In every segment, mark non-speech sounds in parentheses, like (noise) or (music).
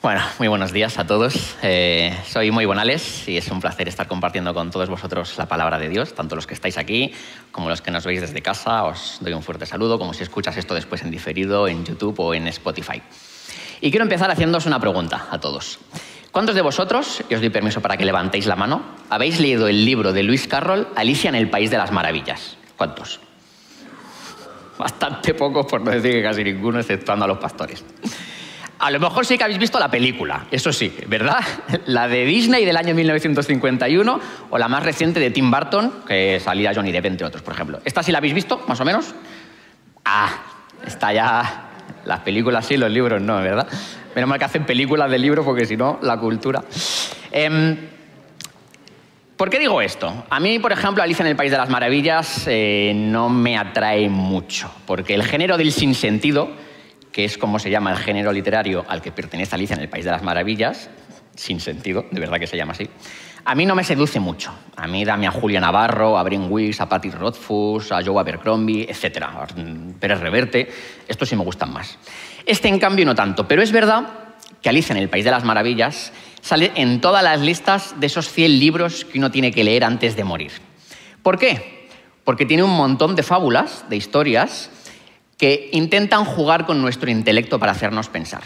Bueno, muy buenos días a todos. Eh, soy Muy Bonales y es un placer estar compartiendo con todos vosotros la palabra de Dios, tanto los que estáis aquí como los que nos veis desde casa. Os doy un fuerte saludo, como si escuchas esto después en diferido, en YouTube o en Spotify. Y quiero empezar haciéndoos una pregunta a todos. ¿Cuántos de vosotros, y os doy permiso para que levantéis la mano, habéis leído el libro de Luis Carroll, Alicia en el País de las Maravillas? ¿Cuántos? Bastante pocos, por no decir que casi ninguno, exceptuando a los pastores. A lo mejor sí que habéis visto la película, eso sí, ¿verdad? (laughs) La de Disney del año 1951 o la más reciente de Tim Burton, que salía Johnny Depp, entre otros, por ejemplo. ¿Esta sí la habéis visto, más o menos? Ah, está ya... Las películas sí, los libros no, ¿verdad? Menos mal que hacen películas de libros porque si no, la cultura. Em, ¿Por qué digo esto? A mí, por ejemplo, Alicia en el País de las Maravillas eh, no me atrae mucho, porque el género del sinsentido que es como se llama el género literario al que pertenece Alicia en el País de las Maravillas, sin sentido, de verdad que se llama así, a mí no me seduce mucho. A mí dame a Julia Navarro, a Bryn Wicks, a Patty Rothfuss, a Joe Abercrombie, etc. Pérez Reverte, estos sí me gustan más. Este, en cambio, no tanto. Pero es verdad que Alicia en el País de las Maravillas sale en todas las listas de esos 100 libros que uno tiene que leer antes de morir. ¿Por qué? Porque tiene un montón de fábulas, de historias, que intentan jugar con nuestro intelecto para hacernos pensar.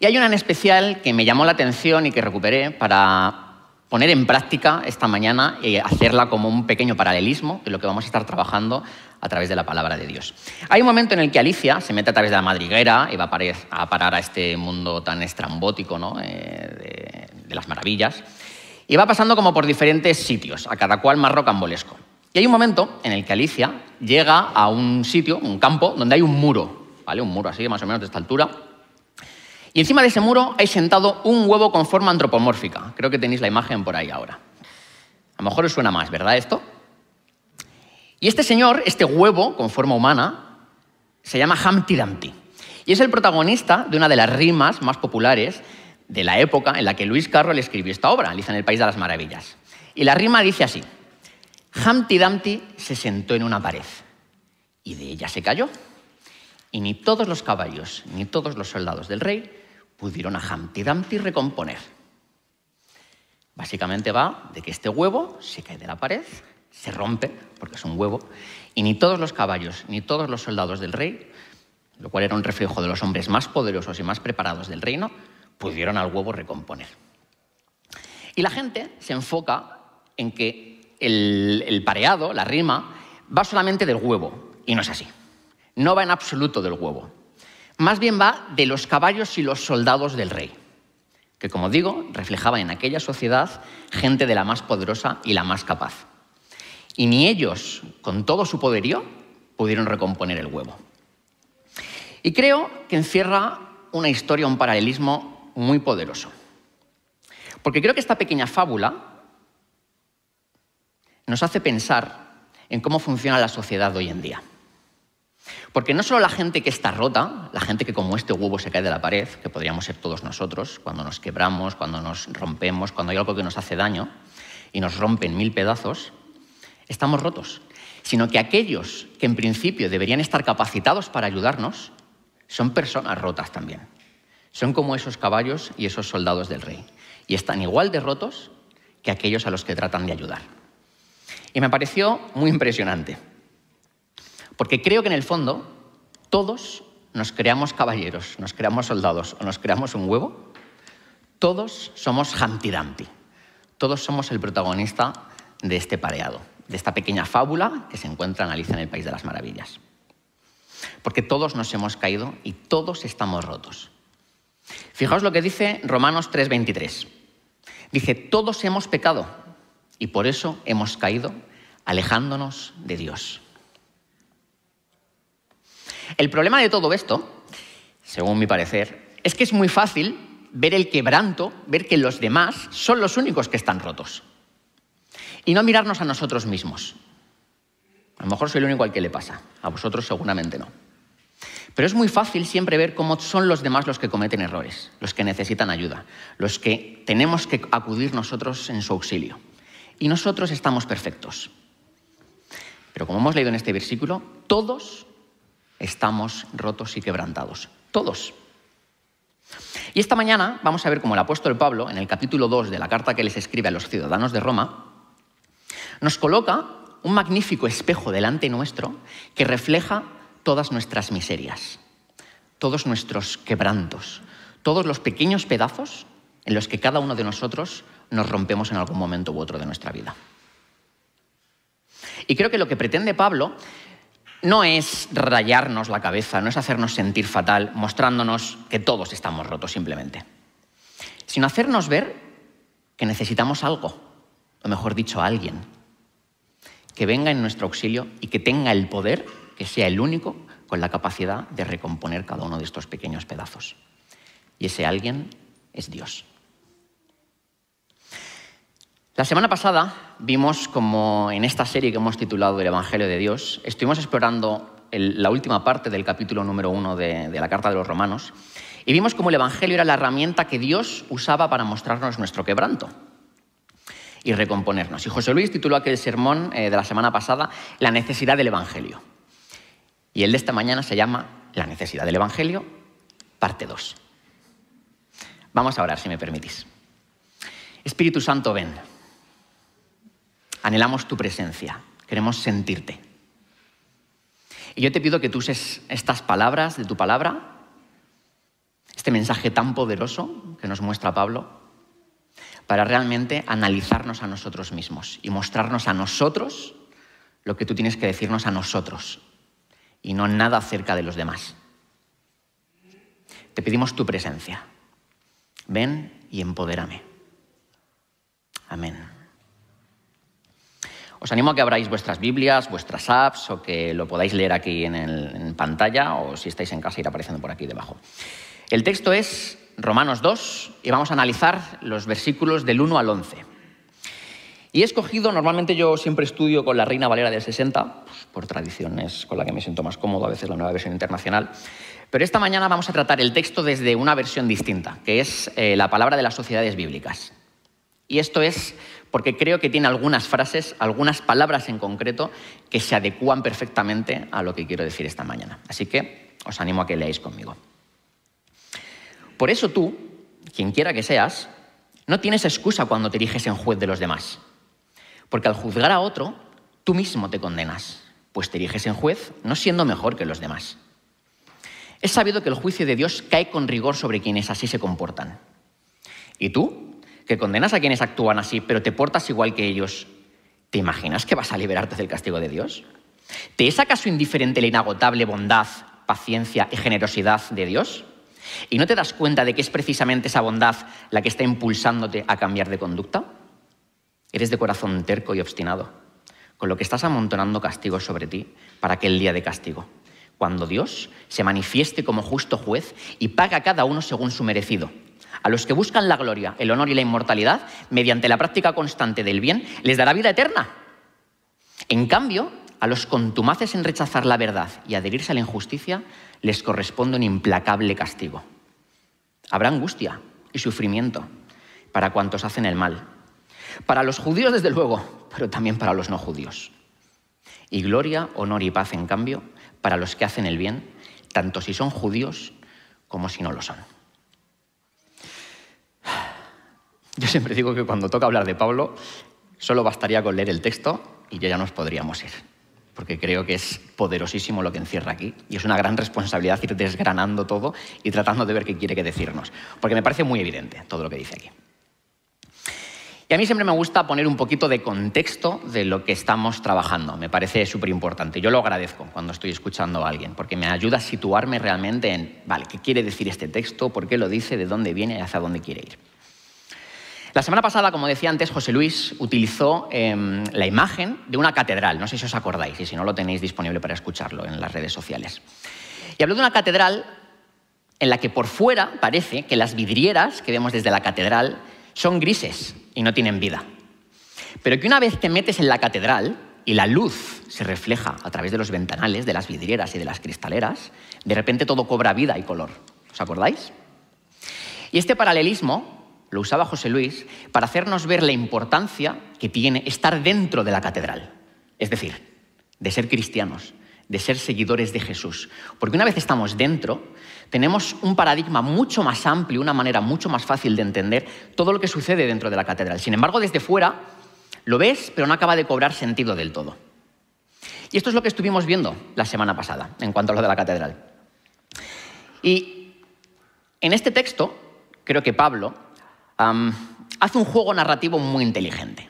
Y hay una en especial que me llamó la atención y que recuperé para poner en práctica esta mañana y hacerla como un pequeño paralelismo de lo que vamos a estar trabajando a través de la palabra de Dios. Hay un momento en el que Alicia se mete a través de la madriguera y va a parar a este mundo tan estrambótico ¿no? Eh, de, de las maravillas, y va pasando como por diferentes sitios, a cada cual más rocambolesco. Y hay un momento en el que Alicia llega a un sitio, un campo, donde hay un muro, ¿vale? Un muro así, más o menos de esta altura. Y encima de ese muro hay sentado un huevo con forma antropomórfica. Creo que tenéis la imagen por ahí ahora. A lo mejor os suena más, ¿verdad esto? Y este señor, este huevo con forma humana, se llama Humpty Dumpty. Y es el protagonista de una de las rimas más populares de la época en la que Luis Carroll escribió esta obra, Alicia en el País de las Maravillas. Y la rima dice así. Humpty Dumpty se sentó en una pared y de ella se cayó. Y ni todos los caballos ni todos los soldados del rey pudieron a Humpty Dumpty recomponer. Básicamente va de que este huevo se cae de la pared, se rompe, porque es un huevo, y ni todos los caballos ni todos los soldados del rey, lo cual era un reflejo de los hombres más poderosos y más preparados del reino, pudieron al huevo recomponer. Y la gente se enfoca en que el, pareado, la rima, va solamente del huevo, y no es así. No va en absoluto del huevo. Más bien va de los caballos y los soldados del rey, que como digo, reflejaba en aquella sociedad gente de la más poderosa y la más capaz. Y ni ellos, con todo su poderío, pudieron recomponer el huevo. Y creo que encierra una historia, un paralelismo muy poderoso. Porque creo que esta pequeña fábula nos hace pensar en cómo funciona la sociedad hoy en día. Porque no solo la gente que está rota, la gente que como este huevo se cae de la pared, que podríamos ser todos nosotros, cuando nos quebramos, cuando nos rompemos, cuando hay algo que nos hace daño y nos rompe en mil pedazos, estamos rotos, sino que aquellos que en principio deberían estar capacitados para ayudarnos son personas rotas también. Son como esos caballos y esos soldados del rey. Y están igual de rotos que aquellos a los que tratan de ayudar. Y me pareció muy impresionante, porque creo que en el fondo todos nos creamos caballeros, nos creamos soldados o nos creamos un huevo, todos somos Dumpty, todos somos el protagonista de este pareado, de esta pequeña fábula que se encuentra en Alicia en el País de las Maravillas. Porque todos nos hemos caído y todos estamos rotos. Fijaos lo que dice Romanos 3:23. Dice, todos hemos pecado y por eso hemos caído alejándonos de Dios. El problema de todo esto, según mi parecer, es que es muy fácil ver el quebranto, ver que los demás son los únicos que están rotos. Y no mirarnos a nosotros mismos. A lo mejor soy el único al que le pasa, a vosotros seguramente no. Pero es muy fácil siempre ver cómo son los demás los que cometen errores, los que necesitan ayuda, los que tenemos que acudir nosotros en su auxilio y nosotros estamos perfectos. Pero como hemos leído en este versículo, todos estamos rotos y quebrantados. Todos. Y esta mañana vamos a ver cómo el apóstol Pablo, en el capítulo 2 de la carta que les escribe a los ciudadanos de Roma, nos coloca un magnífico espejo delante nuestro que refleja todas nuestras miserias, todos nuestros quebrantos, todos los pequeños pedazos en los que cada uno de nosotros nos rompemos en algún momento u otro de nuestra vida. Y creo que lo que pretende Pablo no es rayarnos la cabeza, no es hacernos sentir fatal, mostrándonos que todos estamos rotos simplemente, sino hacernos ver que necesitamos algo, o mejor dicho, alguien, que venga en nuestro auxilio y que tenga el poder, que sea el único, con la capacidad de recomponer cada uno de estos pequeños pedazos. Y ese alguien es Dios. La semana pasada vimos como en esta serie que hemos titulado El Evangelio de Dios, estuvimos explorando la última parte del capítulo número uno de, la Carta de los Romanos y vimos cómo el Evangelio era la herramienta que Dios usaba para mostrarnos nuestro quebranto y recomponernos. Y José Luis tituló aquel sermón eh, de la semana pasada La necesidad del Evangelio. Y el de esta mañana se llama La necesidad del Evangelio, parte 2. Vamos a orar, si me permitís. Espíritu Santo, ven. Anhelamos tu presencia, queremos sentirte. Y yo te pido que tú uses estas palabras de tu palabra, este mensaje tan poderoso que nos muestra Pablo, para realmente analizarnos a nosotros mismos y mostrarnos a nosotros lo que tú tienes que decirnos a nosotros y no nada acerca de los demás. Te pedimos tu presencia. Ven y empodérame. Amén. Os animo a que abráis vuestras Biblias, vuestras apps o que lo podáis leer aquí en, en pantalla o si estáis en casa ir apareciendo por aquí debajo. El texto es Romanos 2 y vamos a analizar los versículos del 1 al 11. Y he escogido, normalmente yo siempre estudio con la Reina Valera del 60, pues, por tradiciones con la que me siento más cómodo, a veces la nueva versión internacional, pero esta mañana vamos a tratar el texto desde una versión distinta, que es eh, la palabra de las sociedades bíblicas. Y esto es porque creo que tiene algunas frases, algunas palabras en concreto, que se adecúan perfectamente a lo que quiero decir esta mañana. Así que os animo a que leáis conmigo. Por eso tú, quien quiera que seas, no tienes excusa cuando te eriges en juez de los demás. Porque al juzgar a otro, tú mismo te condenas, pues te eriges en juez no siendo mejor que los demás. Es sabido que el juicio de Dios cae con rigor sobre quienes así se comportan. ¿Y tú, que condenas a quienes actúan así, pero te portas igual que ellos, ¿te imaginas que vas a liberarte del castigo de Dios? ¿Te es acaso indiferente la inagotable bondad, paciencia y generosidad de Dios? ¿Y no te das cuenta de que es precisamente esa bondad la que está impulsándote a cambiar de conducta? Eres de corazón terco y obstinado, con lo que estás amontonando castigos sobre ti para aquel día de castigo, cuando Dios se manifieste como justo juez y paga a cada uno según su merecido. A los que buscan la gloria, el honor y la inmortalidad, mediante la práctica constante del bien, les dará vida eterna. En cambio, a los contumaces en rechazar la verdad y adherirse a la injusticia, les corresponde un implacable castigo. Habrá angustia y sufrimiento para cuantos hacen el mal. Para los judíos, desde luego, pero también para los no judíos. Y gloria, honor y paz, en cambio, para los que hacen el bien, tanto si son judíos como si no lo son. Yo siempre digo que cuando toca hablar de Pablo, solo bastaría con leer el texto y ya nos podríamos ir porque creo que es poderosísimo lo que encierra aquí y es una gran responsabilidad ir desgranando todo y tratando de ver qué quiere que decirnos, porque me parece muy evidente todo lo que dice aquí. Y a mí siempre me gusta poner un poquito de contexto de lo que estamos trabajando, me parece súper importante. Yo lo agradezco cuando estoy escuchando a alguien, porque me ayuda a situarme realmente en, vale, ¿qué quiere decir este texto? ¿Por qué lo dice? ¿De dónde viene? ¿Y hacia dónde quiere ir? La semana pasada, como decía antes, José Luis utilizó em, la imagen de una catedral. No sé si os acordáis y si no lo tenéis disponible para escucharlo en las redes sociales. Y habló de una catedral en la que por fuera parece que las vidrieras que vemos desde la catedral son grises y no tienen vida. Pero que una vez te metes en la catedral y la luz se refleja a través de los ventanales, de las vidrieras y de las cristaleras, de repente todo cobra vida y color. ¿Os acordáis? Y este paralelismo lo usaba José Luis para hacernos ver la importancia que tiene estar dentro de la catedral, es decir, de ser cristianos, de ser seguidores de Jesús. Porque una vez estamos dentro, tenemos un paradigma mucho más amplio, una manera mucho más fácil de entender todo lo que sucede dentro de la catedral. Sin embargo, desde fuera lo ves, pero no acaba de cobrar sentido del todo. Y esto es lo que estuvimos viendo la semana pasada en cuanto a lo de la catedral. Y en este texto, creo que Pablo hace un juego narrativo muy inteligente.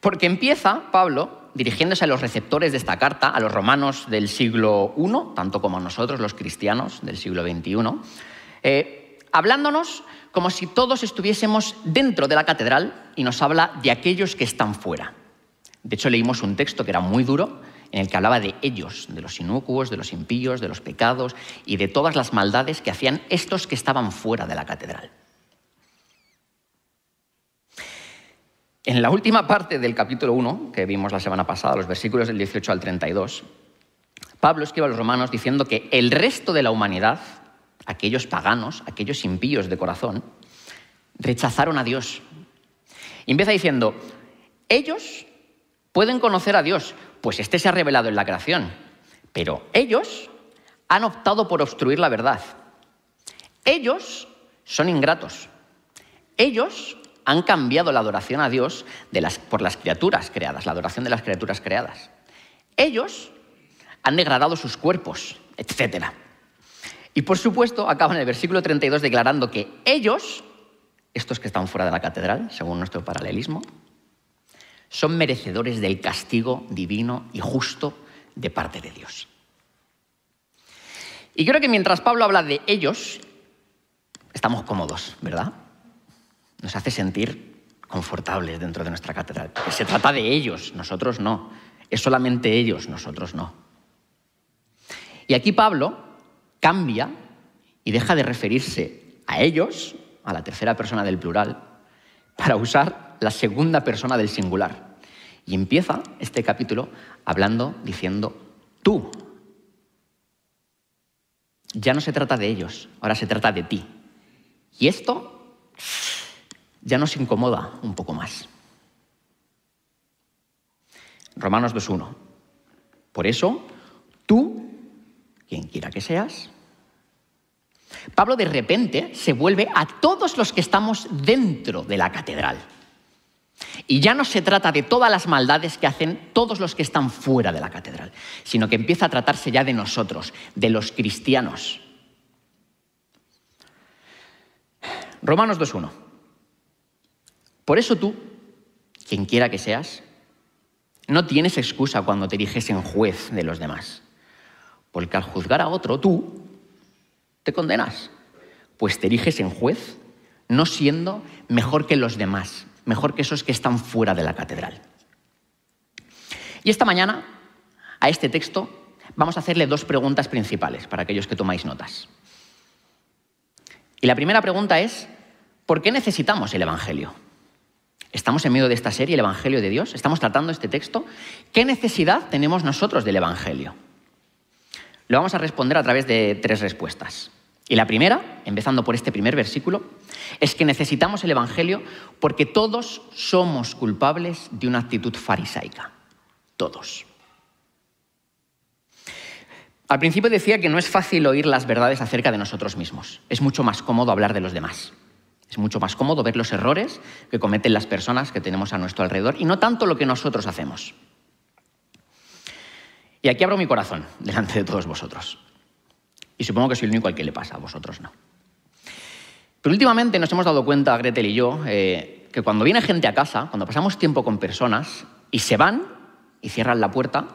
Porque empieza Pablo dirigiéndose a los receptores de esta carta, a los romanos del siglo I, tanto como a nosotros, los cristianos del siglo XXI, eh, hablándonos como si todos estuviésemos dentro de la catedral y nos habla de aquellos que están fuera. De hecho, leímos un texto que era muy duro, en el que hablaba de ellos, de los inocuos, de los impíos, de los pecados y de todas las maldades que hacían estos que estaban fuera de la catedral. En la última parte del capítulo 1, que vimos la semana pasada, los versículos del 18 al 32, Pablo escribe a los romanos diciendo que el resto de la humanidad, aquellos paganos, aquellos impíos de corazón, rechazaron a Dios. Y empieza diciendo, ellos pueden conocer a Dios pues este se ha revelado en la creación. Pero ellos han optado por obstruir la verdad. Ellos son ingratos. Ellos han cambiado la adoración a Dios por las criaturas creadas, la adoración de las criaturas creadas. Ellos han degradado sus cuerpos, etc. Y por supuesto, acaban en el versículo 32 declarando que ellos, estos que están fuera de la catedral, según nuestro paralelismo, son merecedores del castigo divino y justo de parte de Dios. Y creo que mientras Pablo habla de ellos, estamos cómodos, ¿verdad? Nos hace sentir confortables dentro de nuestra catedral. se trata de ellos, nosotros no. Es solamente ellos, nosotros no. Y aquí Pablo cambia y deja de referirse a ellos, a la tercera persona del plural, para usar la segunda persona del singular. Y empieza este capítulo hablando, diciendo, tú. Ya no se trata de ellos, ahora se trata de ti. Y esto ya nos incomoda un poco más. Romanos 2.1. Por eso, tú, quien quiera que seas, Pablo de repente se vuelve a todos los que estamos dentro de la catedral. Y ya no se trata de todas las maldades que hacen todos los que están fuera de la catedral, sino que empieza a tratarse ya de nosotros, de los cristianos. Romanos 2.1. Por eso tú, quien quiera que seas, no tienes excusa cuando te eriges en juez de los demás, porque al juzgar a otro tú te condenas, pues te eriges en juez no siendo mejor que los demás, mejor que esos que están fuera de la catedral. Y esta mañana, a este texto, vamos a hacerle dos preguntas principales para aquellos que tomáis notas. Y la primera pregunta es, ¿por qué necesitamos el Evangelio? Estamos en medio de esta serie, el Evangelio de Dios, estamos tratando este texto. ¿Qué necesidad tenemos nosotros del Evangelio? Lo vamos a responder a través de tres respuestas. Y la primera, empezando por este primer versículo, es que necesitamos el Evangelio porque todos somos culpables de una actitud farisaica. Todos. Al principio decía que no es fácil oír las verdades acerca de nosotros mismos. Es mucho más cómodo hablar de los demás. Es mucho más cómodo ver los errores que cometen las personas que tenemos a nuestro alrededor y no tanto lo que nosotros hacemos. Y aquí abro mi corazón (laughs) delante de todos vosotros. Y supongo que soy el único al que le pasa, a vosotros no. Pero últimamente nos hemos dado cuenta, Gretel y yo, eh, que cuando viene gente a casa, cuando pasamos tiempo con personas y se van y cierran la puerta,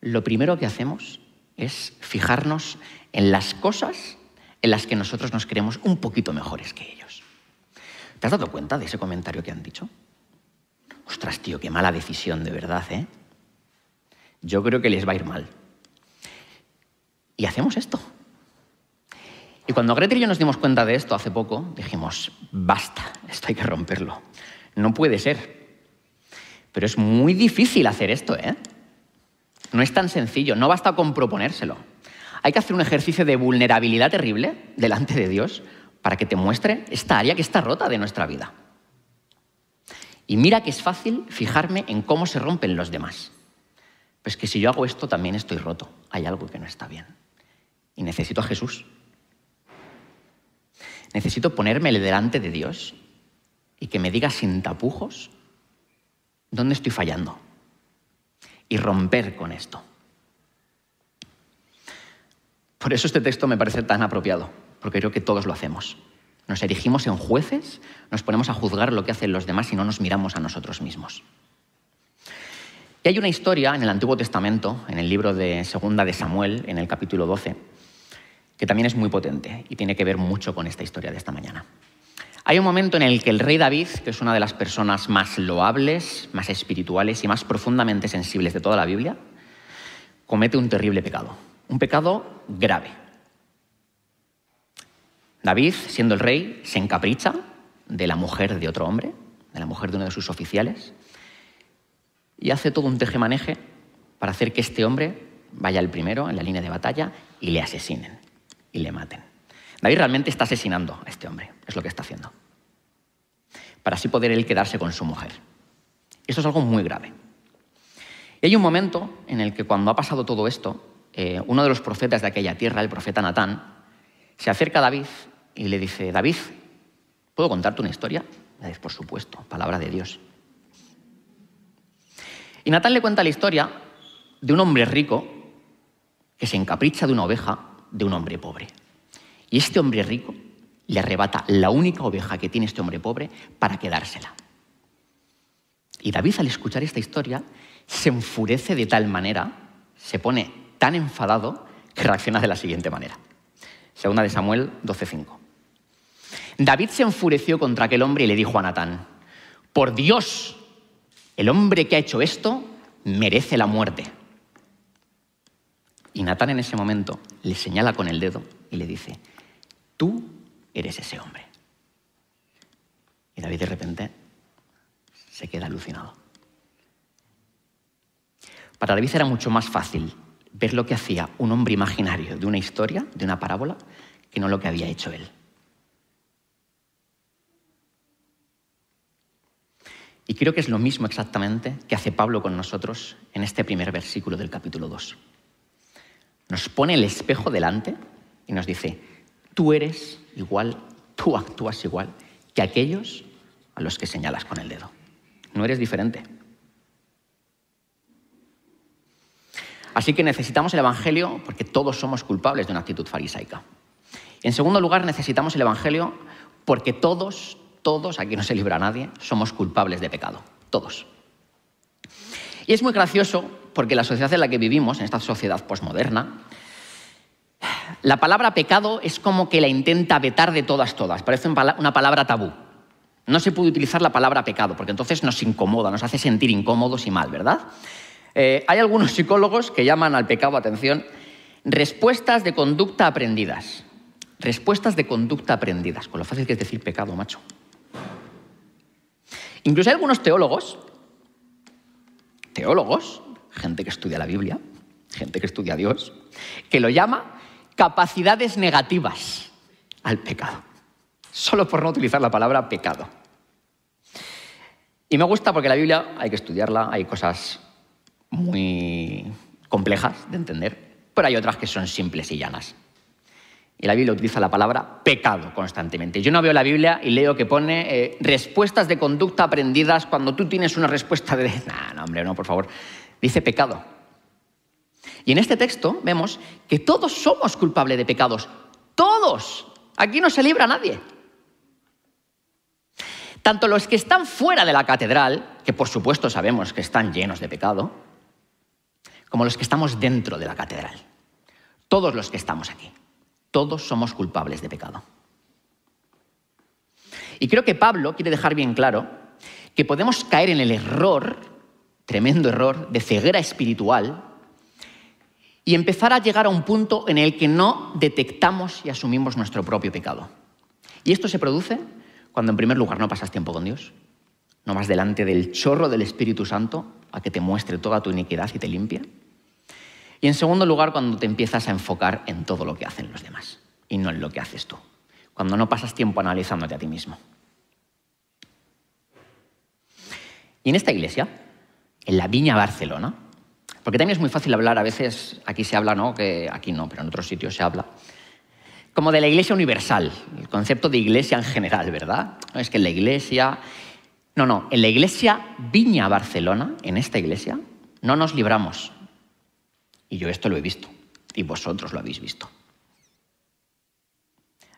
lo primero que hacemos es fijarnos en las cosas en las que nosotros nos creemos un poquito mejores que ellos. ¿Te has dado cuenta de ese comentario que han dicho? Ostras, tío, qué mala decisión, de verdad, ¿eh? Yo creo que les va a ir mal. Y hacemos esto. Y cuando Gretel y yo nos dimos cuenta de esto hace poco, dijimos, basta, esto hay que romperlo. No puede ser. Pero es muy difícil hacer esto, ¿eh? No es tan sencillo, no basta con proponérselo. Hay que hacer un ejercicio de vulnerabilidad terrible delante de Dios para que te muestre esta área que está rota de nuestra vida. Y mira que es fácil fijarme en cómo se rompen los demás. Pues que si yo hago esto también estoy roto, hay algo que no está bien. Y necesito a Jesús. Necesito ponérmele delante de Dios y que me diga sin tapujos dónde estoy fallando y romper con esto. Por eso este texto me parece tan apropiado, porque creo que todos lo hacemos. Nos erigimos en jueces, nos ponemos a juzgar lo que hacen los demás y no nos miramos a nosotros mismos. Y hay una historia en el Antiguo Testamento, en el libro de Segunda de Samuel, en el capítulo 12, que también es muy potente y tiene que ver mucho con esta historia de esta mañana. Hay un momento en el que el rey David, que es una de las personas más loables, más espirituales y más profundamente sensibles de toda la Biblia, comete un terrible pecado, un pecado grave. David, siendo el rey, se encapricha de la mujer de otro hombre, de la mujer de uno de sus oficiales, y hace todo un tejemaneje para hacer que este hombre vaya el primero en la línea de batalla y le asesinen y le maten. David realmente está asesinando a este hombre, es lo que está haciendo, para así poder él quedarse con su mujer. Esto es algo muy grave. Y hay un momento en el que cuando ha pasado todo esto, eh, uno de los profetas de aquella tierra, el profeta Natán, se acerca a David y le dice, David, ¿puedo contarte una historia? David, por supuesto, palabra de Dios. Y Natán le cuenta la historia de un hombre rico que se encapricha de una oveja de un hombre pobre. Y este hombre rico le arrebata la única oveja que tiene este hombre pobre para quedársela. Y David al escuchar esta historia se enfurece de tal manera, se pone tan enfadado que reacciona de la siguiente manera. Segunda de Samuel 12:5. David se enfureció contra aquel hombre y le dijo a Natán, por Dios, el hombre que ha hecho esto merece la muerte. Y Natán en ese momento le señala con el dedo y le dice, tú eres ese hombre. Y David de repente se queda alucinado. Para David era mucho más fácil ver lo que hacía un hombre imaginario de una historia, de una parábola, que no lo que había hecho él. Y creo que es lo mismo exactamente que hace Pablo con nosotros en este primer versículo del capítulo 2. Nos pone el espejo delante y nos dice, tú eres igual, tú actúas igual que aquellos a los que señalas con el dedo. No eres diferente. Así que necesitamos el Evangelio porque todos somos culpables de una actitud farisaica. En segundo lugar, necesitamos el Evangelio porque todos, todos, aquí no se libra nadie, somos culpables de pecado, todos. Y es muy gracioso porque la sociedad en la que vivimos, en esta sociedad posmoderna, la palabra pecado es como que la intenta vetar de todas, todas. Parece una palabra tabú. No se puede utilizar la palabra pecado porque entonces nos incomoda, nos hace sentir incómodos y mal, ¿verdad? Eh, hay algunos psicólogos que llaman al pecado, atención, respuestas de conducta aprendidas. Respuestas de conducta aprendidas, con lo fácil que es decir pecado, macho. Incluso hay algunos teólogos, teólogos, gente que estudia la Biblia, gente que estudia a Dios, que lo llama capacidades negativas al pecado, solo por no utilizar la palabra pecado. Y me gusta porque la Biblia hay que estudiarla, hay cosas muy complejas de entender, pero hay otras que son simples y llanas. Y la Biblia utiliza la palabra pecado constantemente. Yo no veo la Biblia y leo que pone eh, respuestas de conducta aprendidas cuando tú tienes una respuesta de... (laughs) No, no, hombre, no, por favor. Dice pecado. Y en este texto vemos que todos somos culpables de pecados. Todos. Aquí no se libra nadie. Tanto los que están fuera de la catedral, que por supuesto sabemos que están llenos de pecado, como los que estamos dentro de la catedral. Todos los que estamos aquí. Todos somos culpables de pecado. Y creo que Pablo quiere dejar bien claro que podemos caer en el error, tremendo error, de ceguera espiritual y empezar a llegar a un punto en el que no detectamos y asumimos nuestro propio pecado. Y esto se produce cuando en primer lugar no pasas tiempo con Dios, no vas delante del chorro del Espíritu Santo a que te muestre toda tu iniquidad y te limpia. Y en segundo lugar, cuando te empiezas a enfocar en todo lo que hacen los demás y no en lo que haces tú. Cuando no pasas tiempo analizándote a ti mismo. Y en esta iglesia, en la Viña Barcelona, Porque también es muy fácil hablar, a veces aquí se habla, ¿no? Que aquí no, pero en otros sitios se habla. Como de la iglesia universal, el concepto de iglesia en general, ¿verdad? Es que en la iglesia. No, no, en la iglesia Viña Barcelona, en esta iglesia, no nos libramos. Y yo esto lo he visto, y vosotros lo habéis visto.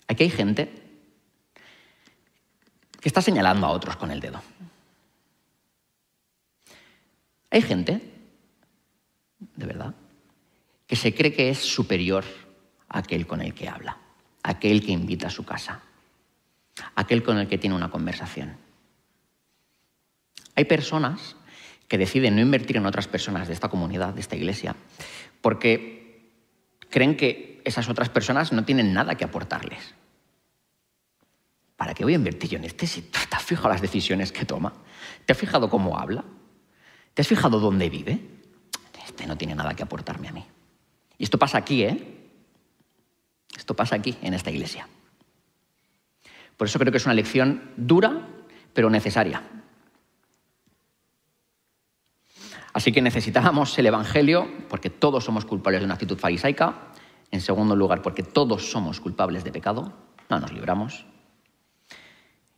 Aquí hay gente que está señalando a otros con el dedo. Hay gente, de verdad, que se cree que es superior a aquel con el que habla, aquel que invita a su casa, aquel con el que tiene una conversación. Hay personas que deciden no invertir en otras personas de esta comunidad, de esta iglesia, porque creen que esas otras personas no tienen nada que aportarles. ¿Para qué voy a invertir yo en este si te has fijado las decisiones que toma? ¿Te has fijado cómo habla? ¿Te has fijado dónde vive? Este no tiene nada que aportarme a mí. Y esto pasa aquí, ¿eh? Esto pasa aquí, en esta iglesia. Por eso creo que es una lección dura, pero necesaria. Así que necesitábamos el Evangelio porque todos somos culpables de una actitud farisaica. En segundo lugar, porque todos somos culpables de pecado. No nos libramos.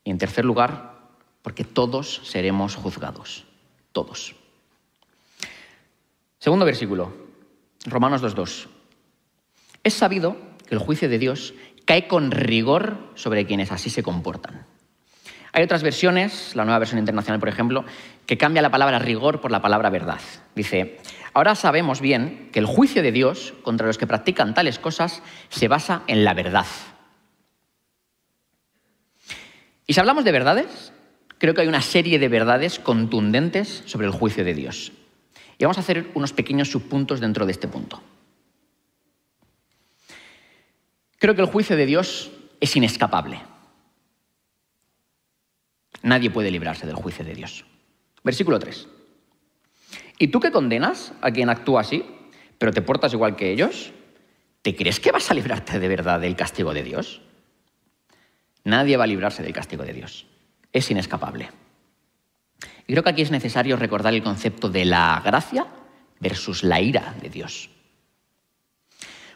Y en tercer lugar, porque todos seremos juzgados. Todos. Segundo versículo, Romanos 2.2. Es sabido que el juicio de Dios cae con rigor sobre quienes así se comportan. Hay otras versiones, la nueva versión internacional, por ejemplo, que cambia la palabra rigor por la palabra verdad. Dice, ahora sabemos bien que el juicio de Dios contra los que practican tales cosas se basa en la verdad. Y si hablamos de verdades, creo que hay una serie de verdades contundentes sobre el juicio de Dios. Y vamos a hacer unos pequeños subpuntos dentro de este punto. Creo que el juicio de Dios es inescapable. Nadie puede librarse del juicio de Dios. Versículo 3. ¿Y tú que condenas a quien actúa así, pero te portas igual que ellos? ¿Te crees que vas a librarte de verdad del castigo de Dios? Nadie va a librarse del castigo de Dios. Es inescapable. Y creo que aquí es necesario recordar el concepto de la gracia versus la ira de Dios.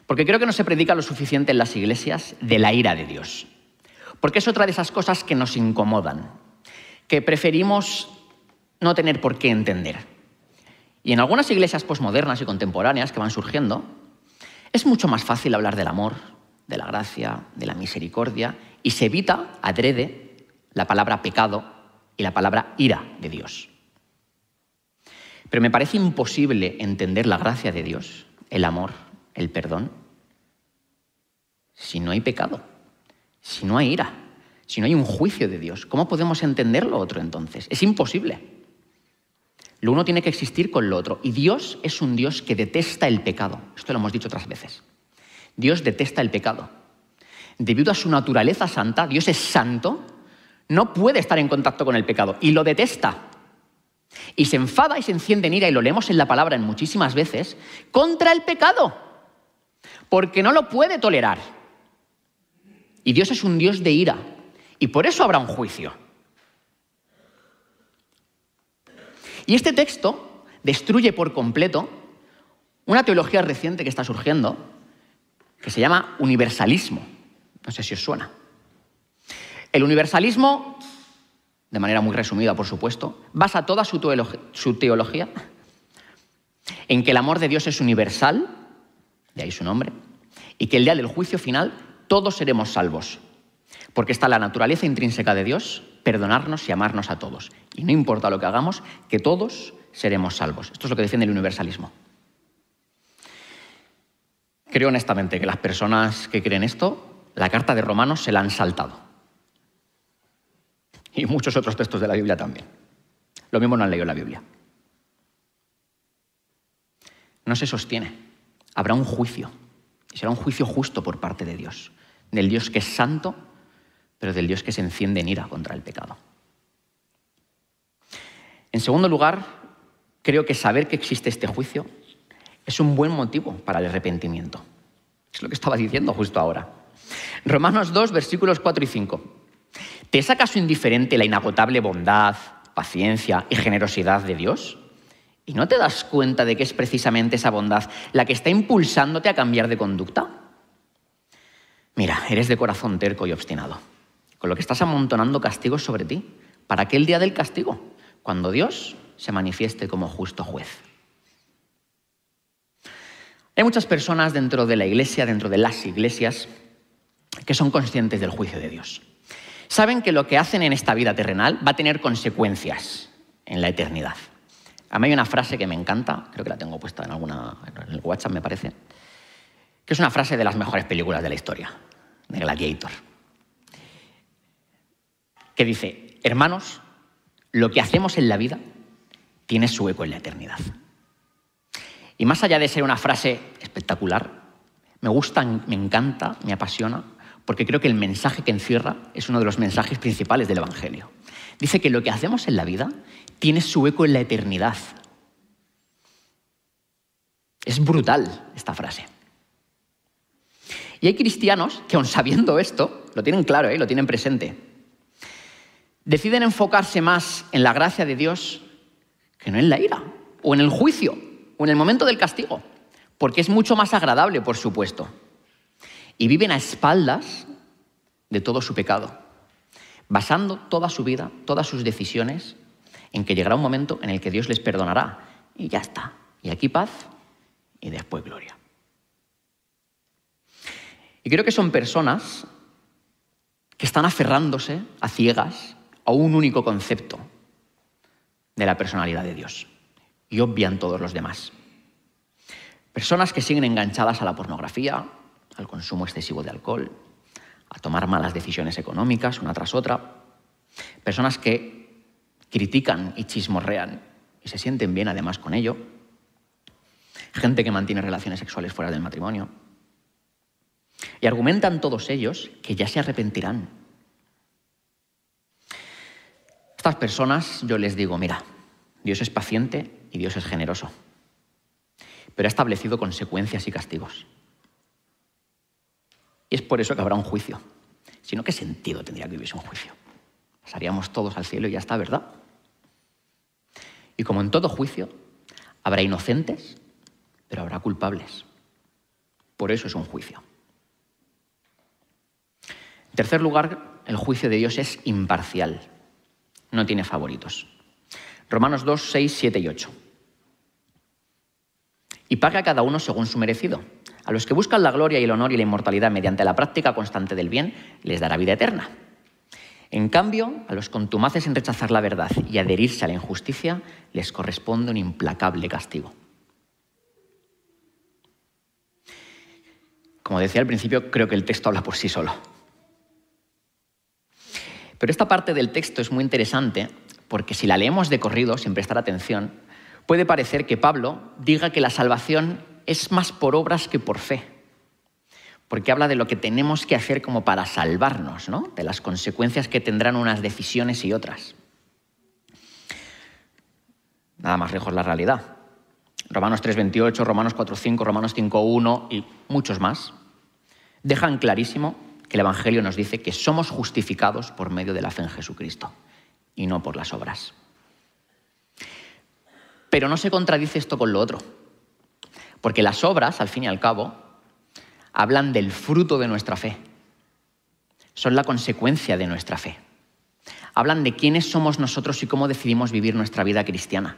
Porque creo que no se predica lo suficiente en las iglesias de la ira de Dios. Porque es otra de esas cosas que nos incomodan, que preferimos no tener por qué entender. Y en algunas iglesias posmodernas y contemporáneas que van surgiendo, es mucho más fácil hablar del amor, de la gracia, de la misericordia, y se evita, adrede, la palabra pecado y la palabra ira de Dios. Pero me parece imposible entender la gracia de Dios, el amor, el perdón, si no hay pecado, si no hay ira, si no hay un juicio de Dios. ¿Cómo podemos entender lo otro entonces? Es imposible. Lo uno tiene que existir con lo otro. Y Dios es un Dios que detesta el pecado. Esto lo hemos dicho otras veces. Dios detesta el pecado. Debido a su naturaleza santa, Dios es santo no puede estar en contacto con el pecado y lo detesta. Y se enfada y se enciende en ira, y lo leemos en la palabra en muchísimas veces, contra el pecado, porque no lo puede tolerar. Y Dios es un Dios de ira, y por eso habrá un juicio. Y este texto destruye por completo una teología reciente que está surgiendo, que se llama universalismo. No sé si os suena. El universalismo, de manera muy resumida, por supuesto, basa toda su, teología en que el amor de Dios es universal, de ahí su nombre, y que el día del juicio final todos seremos salvos, porque está la naturaleza intrínseca de Dios, perdonarnos y amarnos a todos. Y no importa lo que hagamos, que todos seremos salvos. Esto es lo que defiende el universalismo. Creo honestamente que las personas que creen esto, la carta de Romanos se la han saltado y muchos otros textos de la Biblia también. Lo mismo no han leído la Biblia. No se sostiene. Habrá un juicio. Y será un juicio justo por parte de Dios. Del Dios que es santo, pero del Dios que se enciende en ira contra el pecado. En segundo lugar, creo que saber que existe este juicio es un buen motivo para el arrepentimiento. Es lo que estaba diciendo justo ahora. Romanos 2, versículos 4 y 5. ¿Te es acaso indiferente la inagotable bondad, paciencia y generosidad de Dios? ¿Y no te das cuenta de que es precisamente esa bondad la que está impulsándote a cambiar de conducta? Mira, eres de corazón terco y obstinado, con lo que estás amontonando castigos sobre ti, para aquel día del castigo, cuando Dios se manifieste como justo juez. Hay muchas personas dentro de la iglesia, dentro de las iglesias, que son conscientes del juicio de Dios. Saben que lo que hacen en esta vida terrenal va a tener consecuencias en la eternidad. A mí hay una frase que me encanta, creo que la tengo puesta en alguna en el WhatsApp me parece, que es una frase de las mejores películas de la historia, de Gladiator, que dice, hermanos, lo que hacemos en la vida tiene su eco en la eternidad. Y más allá de ser una frase espectacular, me gusta, me encanta, me apasiona, porque creo que el mensaje que encierra es uno de los mensajes principales del Evangelio. Dice que lo que hacemos en la vida tiene su eco en la eternidad. Es brutal esta frase. Y hay cristianos que, aun sabiendo esto, lo tienen claro, ¿eh? lo tienen presente, deciden enfocarse más en la gracia de Dios que no en la ira, o en el juicio, o en el momento del castigo, porque es mucho más agradable, por supuesto y viven a espaldas de todo su pecado, basando toda su vida, todas sus decisiones, en que llegará un momento en el que Dios les perdonará y ya está. Y aquí paz y después gloria. Y creo que son personas que están aferrándose a ciegas a un único concepto de la personalidad de Dios y obvian todos los demás. Personas que siguen enganchadas a la pornografía, al consumo excesivo de alcohol, a tomar malas decisiones económicas una tras otra. Personas que critican y chismorrean y se sienten bien además con ello. Gente que mantiene relaciones sexuales fuera del matrimonio. Y argumentan todos ellos que ya se arrepentirán. Estas personas yo les digo, mira, Dios es paciente y Dios es generoso, pero ha establecido consecuencias y castigos. Y es por eso que habrá un juicio. Si no, ¿qué sentido tendría que hubiese un juicio? Pasaríamos todos al cielo y ya está, ¿verdad? Y como en todo juicio, habrá inocentes, pero habrá culpables. Por eso es un juicio. En tercer lugar, el juicio de Dios es imparcial. No tiene favoritos. Romanos 2, 6, 7 y 8. Y paga a cada uno según su merecido a los que buscan la gloria y el honor y la inmortalidad mediante la práctica constante del bien, les dará vida eterna. En cambio, a los contumaces en rechazar la verdad y adherirse a la injusticia, les corresponde un implacable castigo. Como decía al principio, creo que el texto habla por sí solo. Pero esta parte del texto es muy interesante porque si la leemos de corrido, sin prestar atención, puede parecer que Pablo diga que la salvación es más por obras que por fe, porque habla de lo que tenemos que hacer como para salvarnos, ¿no? de las consecuencias que tendrán unas decisiones y otras. Nada más lejos la realidad. Romanos 3:28, Romanos 4:5, Romanos 5:1 y muchos más dejan clarísimo que el Evangelio nos dice que somos justificados por medio de la fe en Jesucristo y no por las obras. Pero no se contradice esto con lo otro. Porque las obras, al fin y al cabo, hablan del fruto de nuestra fe. Son la consecuencia de nuestra fe. Hablan de quiénes somos nosotros y cómo decidimos vivir nuestra vida cristiana.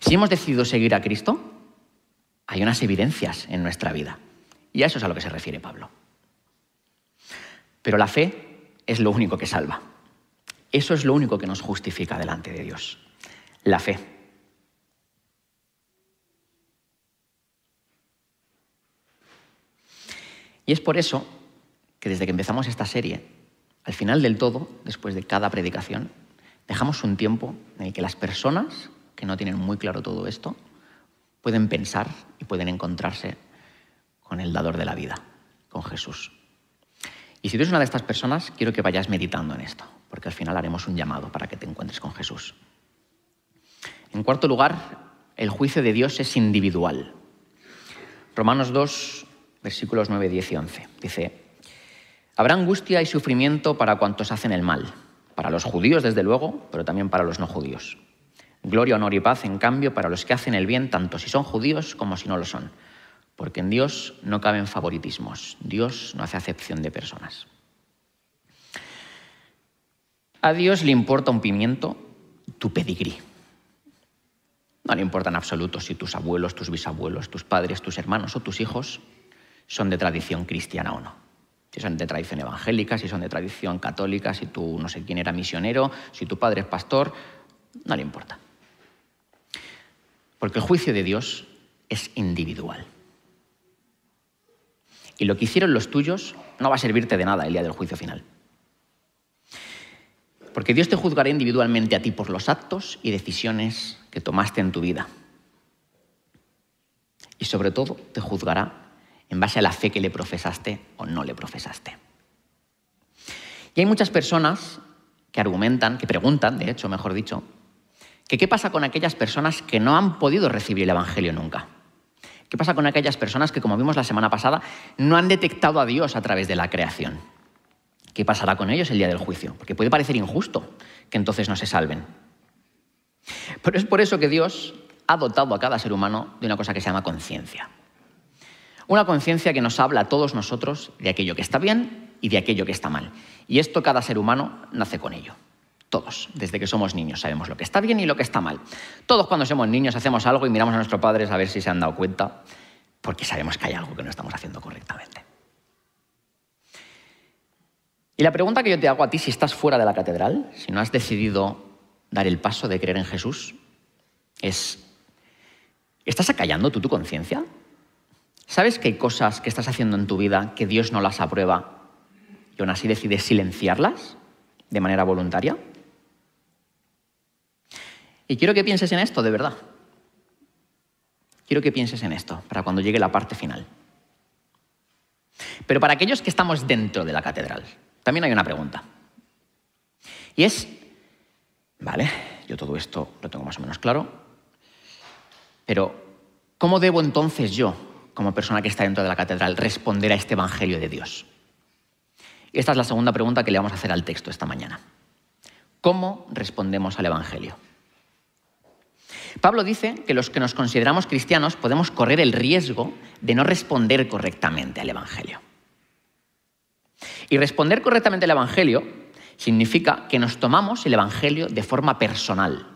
Si hemos decidido seguir a Cristo, hay unas evidencias en nuestra vida. Y a eso es a lo que se refiere Pablo. Pero la fe es lo único que salva. Eso es lo único que nos justifica delante de Dios. La fe. Y es por eso que desde que empezamos esta serie, al final del todo, después de cada predicación, dejamos un tiempo en el que las personas que no tienen muy claro todo esto pueden pensar y pueden encontrarse con el dador de la vida, con Jesús. Y si tú eres una de estas personas, quiero que vayas meditando en esto, porque al final haremos un llamado para que te encuentres con Jesús. En cuarto lugar, el juicio de Dios es individual. Romanos 2, versículos 9, 10 y 11. Dice, habrá angustia y sufrimiento para cuantos hacen el mal, para los judíos desde luego, pero también para los no judíos. Gloria, honor y paz, en cambio, para los que hacen el bien, tanto si son judíos como si no lo son. Porque en Dios no caben favoritismos. Dios no hace acepción de personas. A Dios le importa un pimiento tu pedigrí. No le importa en absoluto si tus abuelos, tus bisabuelos, tus padres, tus hermanos o tus hijos son de tradición cristiana o no. Si son de tradición evangélica, si son de tradición católica, si tú no sé quién era misionero, si tu padre es pastor, no le importa. Porque el juicio de Dios es individual. Y lo que hicieron los tuyos no va a servirte de nada el día del juicio final. Porque Dios te juzgará individualmente a ti por los actos y decisiones que tomaste en tu vida. Y sobre todo te juzgará en base a la fe que le profesaste o no le profesaste. Y hay muchas personas que argumentan, que preguntan, de hecho, mejor dicho, que qué pasa con aquellas personas que no han podido recibir el Evangelio nunca. ¿Qué pasa con aquellas personas que, como vimos la semana pasada, no han detectado a Dios a través de la creación? ¿Qué pasará con ellos el día del juicio? Porque puede parecer injusto que entonces no se salven. Pero es por eso que Dios ha dotado a cada ser humano de una cosa que se llama conciencia. Una conciencia que nos habla a todos nosotros de aquello que está bien y de aquello que está mal. Y esto cada ser humano nace con ello. Todos, desde que somos niños, sabemos lo que está bien y lo que está mal. Todos cuando somos niños hacemos algo y miramos a nuestros padres a ver si se han dado cuenta, porque sabemos que hay algo que no estamos haciendo correctamente. Y la pregunta que yo te hago a ti, si estás fuera de la catedral, si no has decidido dar el paso de creer en Jesús, es, ¿estás acallando tú tu conciencia? ¿Sabes que hay cosas que estás haciendo en tu vida que Dios no las aprueba y aún así decides silenciarlas de manera voluntaria? Y quiero que pienses en esto, de verdad. Quiero que pienses en esto para cuando llegue la parte final. Pero para aquellos que estamos dentro de la catedral, también hay una pregunta. Y es, vale, yo todo esto lo tengo más o menos claro, pero ¿cómo debo entonces yo, como persona que está dentro de la catedral, responder a este Evangelio de Dios? Esta es la segunda pregunta que le vamos a hacer al texto esta mañana. ¿Cómo respondemos al Evangelio? Pablo dice que los que nos consideramos cristianos podemos correr el riesgo de no responder correctamente al Evangelio. Y responder correctamente al Evangelio significa que nos tomamos el Evangelio de forma personal.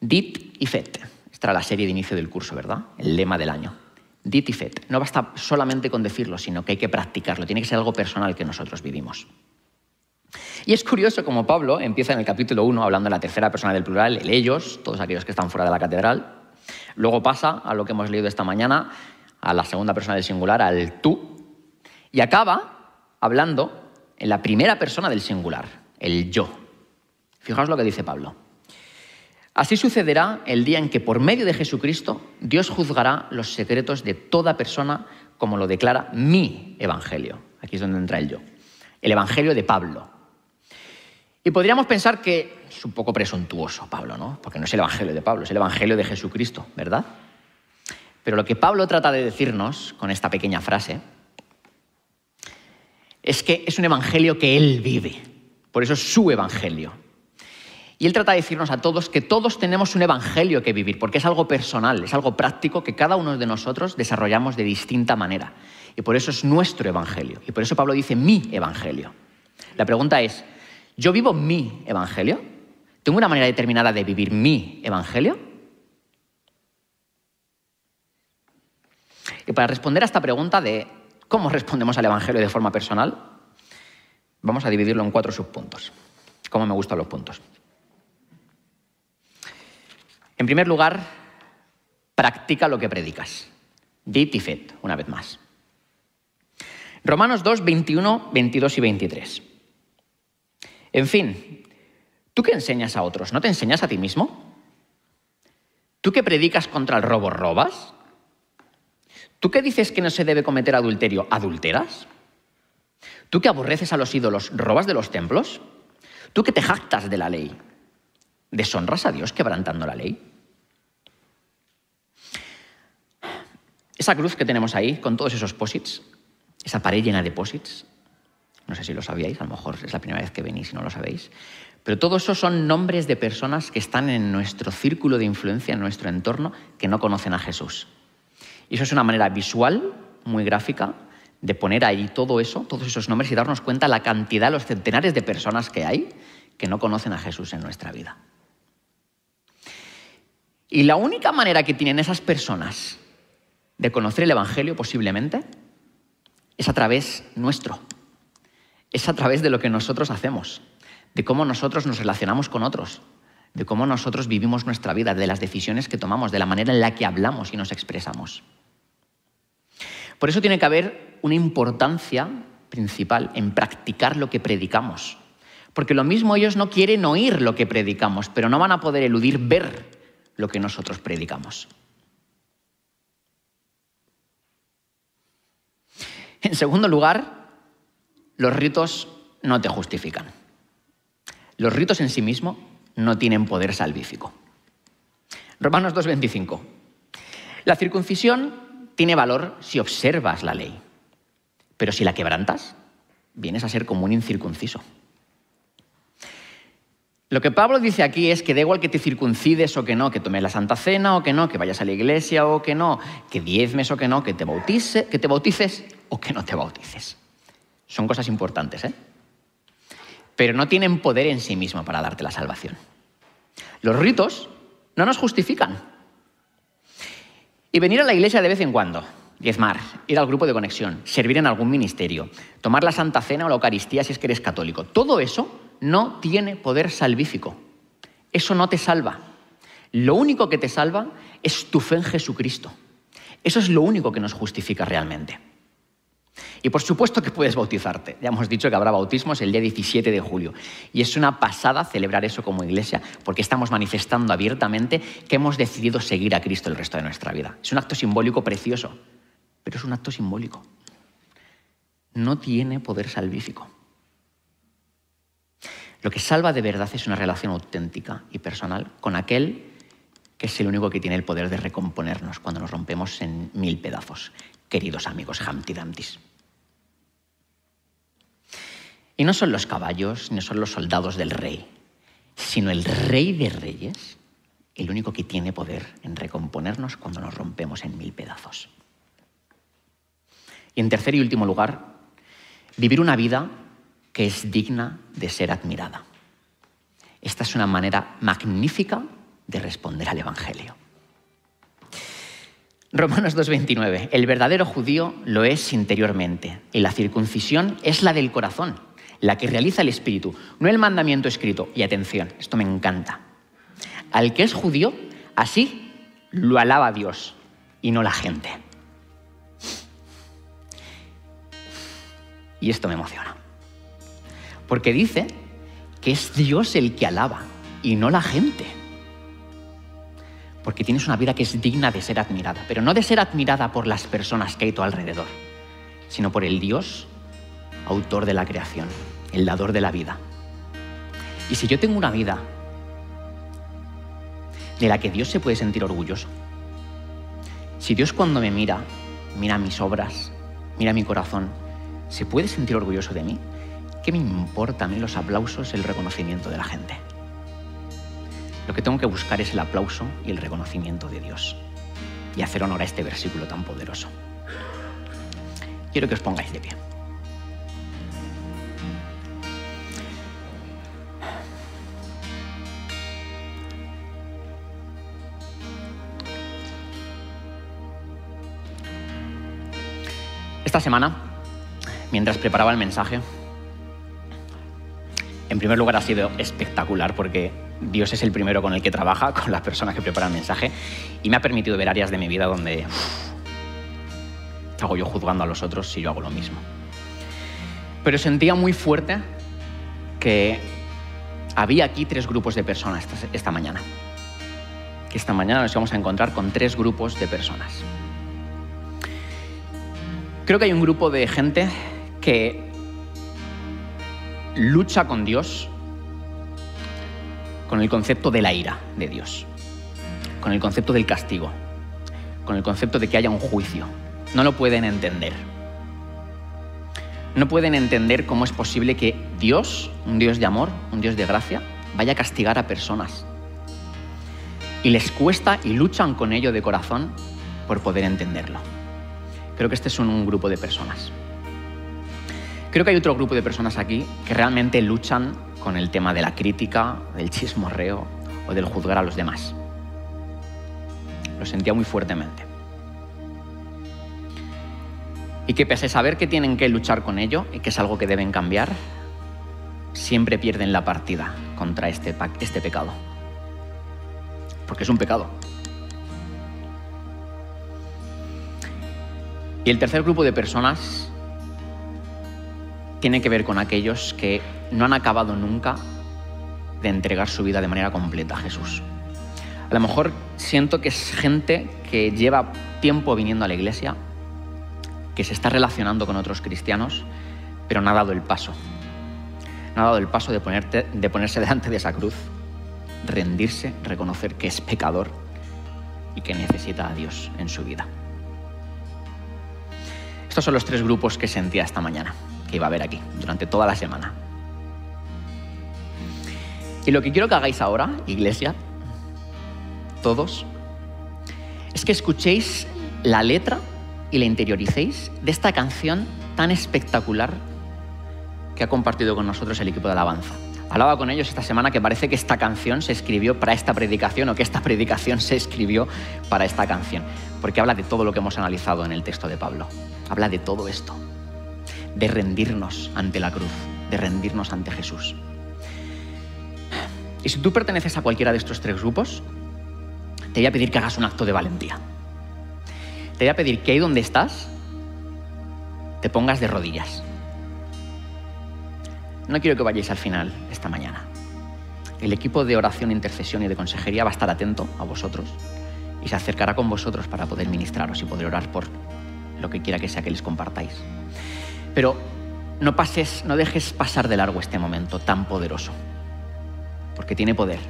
Dit y fet. Esta era la serie de inicio del curso, ¿verdad? El lema del año. Dit y fet. No basta solamente con decirlo, sino que hay que practicarlo. Tiene que ser algo personal que nosotros vivimos. Y es curioso como Pablo empieza en el capítulo 1 hablando en la tercera persona del plural, el ellos, todos aquellos que están fuera de la catedral. Luego pasa a lo que hemos leído esta mañana, a la segunda persona del singular, al tú. Y acaba hablando en la primera persona del singular, el yo. Fijaos lo que dice Pablo. Así sucederá el día en que por medio de Jesucristo Dios juzgará los secretos de toda persona como lo declara mi evangelio. Aquí es donde entra el yo. El evangelio de Pablo. Y podríamos pensar que es un poco presuntuoso Pablo, ¿no? Porque no es el evangelio de Pablo, es el evangelio de Jesucristo, ¿verdad? Pero lo que Pablo trata de decirnos con esta pequeña frase es que es un evangelio que Él vive. Por eso es su evangelio. Y Él trata de decirnos a todos que todos tenemos un evangelio que vivir, porque es algo personal, es algo práctico que cada uno de nosotros desarrollamos de distinta manera. Y por eso es nuestro evangelio. Y por eso Pablo dice mi evangelio. La pregunta es, ¿yo vivo mi evangelio? ¿Tengo una manera determinada de vivir mi evangelio? Y para responder a esta pregunta de ¿Cómo respondemos al Evangelio de forma personal? Vamos a dividirlo en cuatro subpuntos. ¿Cómo me gustan los puntos? En primer lugar, practica lo que predicas. Dit y una vez más. Romanos 2, 21, 22 y 23. En fin, ¿tú qué enseñas a otros? ¿No te enseñas a ti mismo? ¿Tú que predicas contra el robo robas? ¿Tú qué dices que no se debe cometer adulterio? ¿Adulteras? ¿Tú que aborreces a los ídolos? ¿Robas de los templos? ¿Tú que te jactas de la ley? ¿Deshonras a Dios quebrantando la ley? Esa cruz que tenemos ahí, con todos esos posits, esa pared llena de posits, no sé si lo sabíais, a lo mejor es la primera vez que venís y no lo sabéis, pero todo eso son nombres de personas que están en nuestro círculo de influencia, en nuestro entorno, que no conocen a Jesús. Y eso es una manera visual, muy gráfica, de poner ahí todo eso, todos esos nombres y darnos cuenta la cantidad, los centenares de personas que hay que no conocen a Jesús en nuestra vida. Y la única manera que tienen esas personas de conocer el Evangelio posiblemente es a través nuestro, es a través de lo que nosotros hacemos, de cómo nosotros nos relacionamos con otros, de cómo nosotros vivimos nuestra vida, de las decisiones que tomamos, de la manera en la que hablamos y nos expresamos. Por eso tiene que haber una importancia principal en practicar lo que predicamos. Porque lo mismo ellos no quieren oír lo que predicamos, pero no van a poder eludir ver lo que nosotros predicamos. En segundo lugar, los ritos no te justifican. Los ritos en sí mismos no tienen poder salvífico. Romanos 2.25. La circuncisión tiene valor si observas la ley, pero si la quebrantas, vienes a ser como un incircunciso. Lo que Pablo dice aquí es que da igual que te circuncides o que no, que tomes la Santa Cena o que no, que vayas a la iglesia o que no, que diezmes o que no, que te, bautice, que te bautices o que no te bautices. Son cosas importantes, ¿eh? Pero no tienen poder en sí mismo para darte la salvación. Los ritos no nos justifican. Y venir a la iglesia de vez en cuando, diezmar, ir al grupo de conexión, servir en algún ministerio, tomar la Santa Cena o la Eucaristía si es que eres católico. Todo eso no tiene poder salvífico. Eso no te salva. Lo único que te salva es tu fe en Jesucristo. Eso es lo único que nos justifica realmente. Y por supuesto que puedes bautizarte. Ya hemos dicho que habrá bautismos el día 17 de julio. Y es una pasada celebrar eso como iglesia, porque estamos manifestando abiertamente que hemos decidido seguir a Cristo el resto de nuestra vida. Es un acto simbólico precioso, pero es un acto simbólico. No tiene poder salvífico. Lo que salva de verdad es una relación auténtica y personal con aquel que es el único que tiene el poder de recomponernos cuando nos rompemos en mil pedazos, queridos amigos Humpty Dumptys. Y no son los caballos, ni son los soldados del rey, sino el rey de reyes, el único que tiene poder en recomponernos cuando nos rompemos en mil pedazos. Y en tercer y último lugar, vivir una vida que es digna de ser admirada. Esta es una manera magnífica de responder al Evangelio. Romanos 2.29. El verdadero judío lo es interiormente y la circuncisión es la del corazón, la que realiza el Espíritu, no el mandamiento escrito. Y atención, esto me encanta. Al que es judío, así lo alaba Dios y no la gente. Y esto me emociona. Porque dice que es Dios el que alaba y no la gente porque tienes una vida que es digna de ser admirada, pero no de ser admirada por las personas que hay a tu alrededor, sino por el Dios, autor de la creación, el dador de la vida. Y si yo tengo una vida de la que Dios se puede sentir orgulloso, si Dios cuando me mira, mira mis obras, mira mi corazón, se puede sentir orgulloso de mí, ¿qué me importa a mí los aplausos, el reconocimiento de la gente? Lo que tengo que buscar es el aplauso y el reconocimiento de Dios y hacer honor a este versículo tan poderoso. Quiero que os pongáis de pie. Esta semana, mientras preparaba el mensaje, en primer lugar ha sido espectacular porque Dios es el primero con el que trabaja, (laughs) con las personas que preparan el mensaje, y me ha permitido ver áreas de mi vida donde hago yo juzgando a los otros si yo hago lo mismo. Pero sentía muy fuerte que había aquí tres grupos de personas esta, esta mañana. Que esta mañana nos vamos a encontrar con tres grupos de personas. Creo que hay un grupo de gente que lucha con Dios con el concepto de la ira de Dios, con el concepto del castigo, con el concepto de que haya un juicio. No lo pueden entender. no pueden entender cómo es posible que Dios, un Dios de amor, un Dios de gracia, vaya a castigar a personas. Y les cuesta y luchan con ello de corazón por poder entenderlo. Creo que este es un grupo de personas. Creo que hay otro grupo de personas aquí que realmente luchan con el tema de la crítica, del chismorreo o del juzgar a los demás. Lo sentía muy fuertemente. Y que pese a saber que tienen que luchar con ello y que es algo que deben cambiar, siempre pierden la partida contra este, este pecado. Porque es un pecado. Y el tercer grupo de personas tiene que ver con aquellos que no han acabado nunca de entregar su vida de manera completa a Jesús. A lo mejor siento que es gente que lleva tiempo viniendo a la iglesia, que se está relacionando con otros cristianos, pero no ha dado el paso. No ha dado el paso de, de ponerse delante de esa cruz, rendirse, reconocer que es pecador y que necesita a Dios en su vida. Estos son los tres grupos que sentía esta mañana que iba a haber aquí durante toda la semana. Y lo que quiero que hagáis ahora, iglesia, todos, es que escuchéis la letra y la interioricéis de esta canción tan espectacular que ha compartido con nosotros el equipo de alabanza. Hablaba con ellos esta semana que parece que esta canción se escribió para esta predicación o que esta predicación se escribió para esta canción, porque habla de todo lo que hemos analizado en el texto de Pablo. Habla de todo esto de rendirnos ante la cruz, de rendirnos ante Jesús. Y si tú perteneces a cualquiera de estos tres grupos, te voy a pedir que hagas un acto de valentía. Te voy a pedir que ahí donde estás, te pongas de rodillas. No quiero que vayáis al final esta mañana. El equipo de oración, intercesión y de consejería va a estar atento a vosotros y se acercará con vosotros para poder ministraros y poder orar por lo que quiera que sea que les compartáis. Pero no pases, no dejes pasar de largo este momento tan poderoso, porque tiene poder.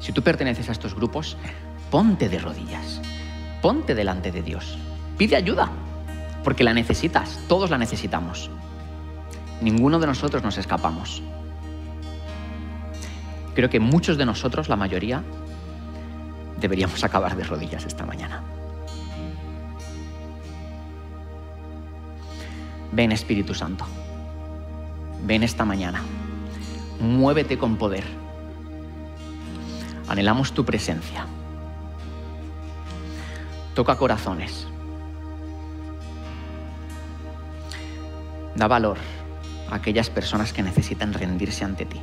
Si tú perteneces a estos grupos, ponte de rodillas, ponte delante de Dios, pide ayuda, porque la necesitas, todos la necesitamos. Ninguno de nosotros nos escapamos. Creo que muchos de nosotros, la mayoría, deberíamos (laughs) acabar de rodillas esta mañana. Ven Espíritu Santo, ven esta mañana, muévete con poder. Anhelamos tu presencia. Toca corazones. Da valor aquellas personas que necesitan rendirse ante ti.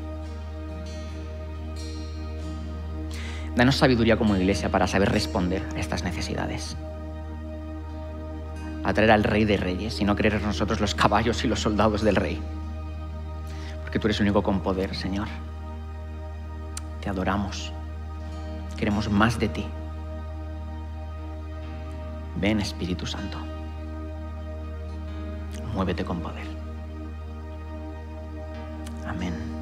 Danos sabiduría como iglesia para saber responder a estas necesidades a traer al Rey de Reyes y no querer nosotros los caballos y los soldados del Rey. Porque tú eres el único con poder, Señor. Te adoramos. Queremos más de ti. Ven Espíritu Santo. Muévete con poder. Amén.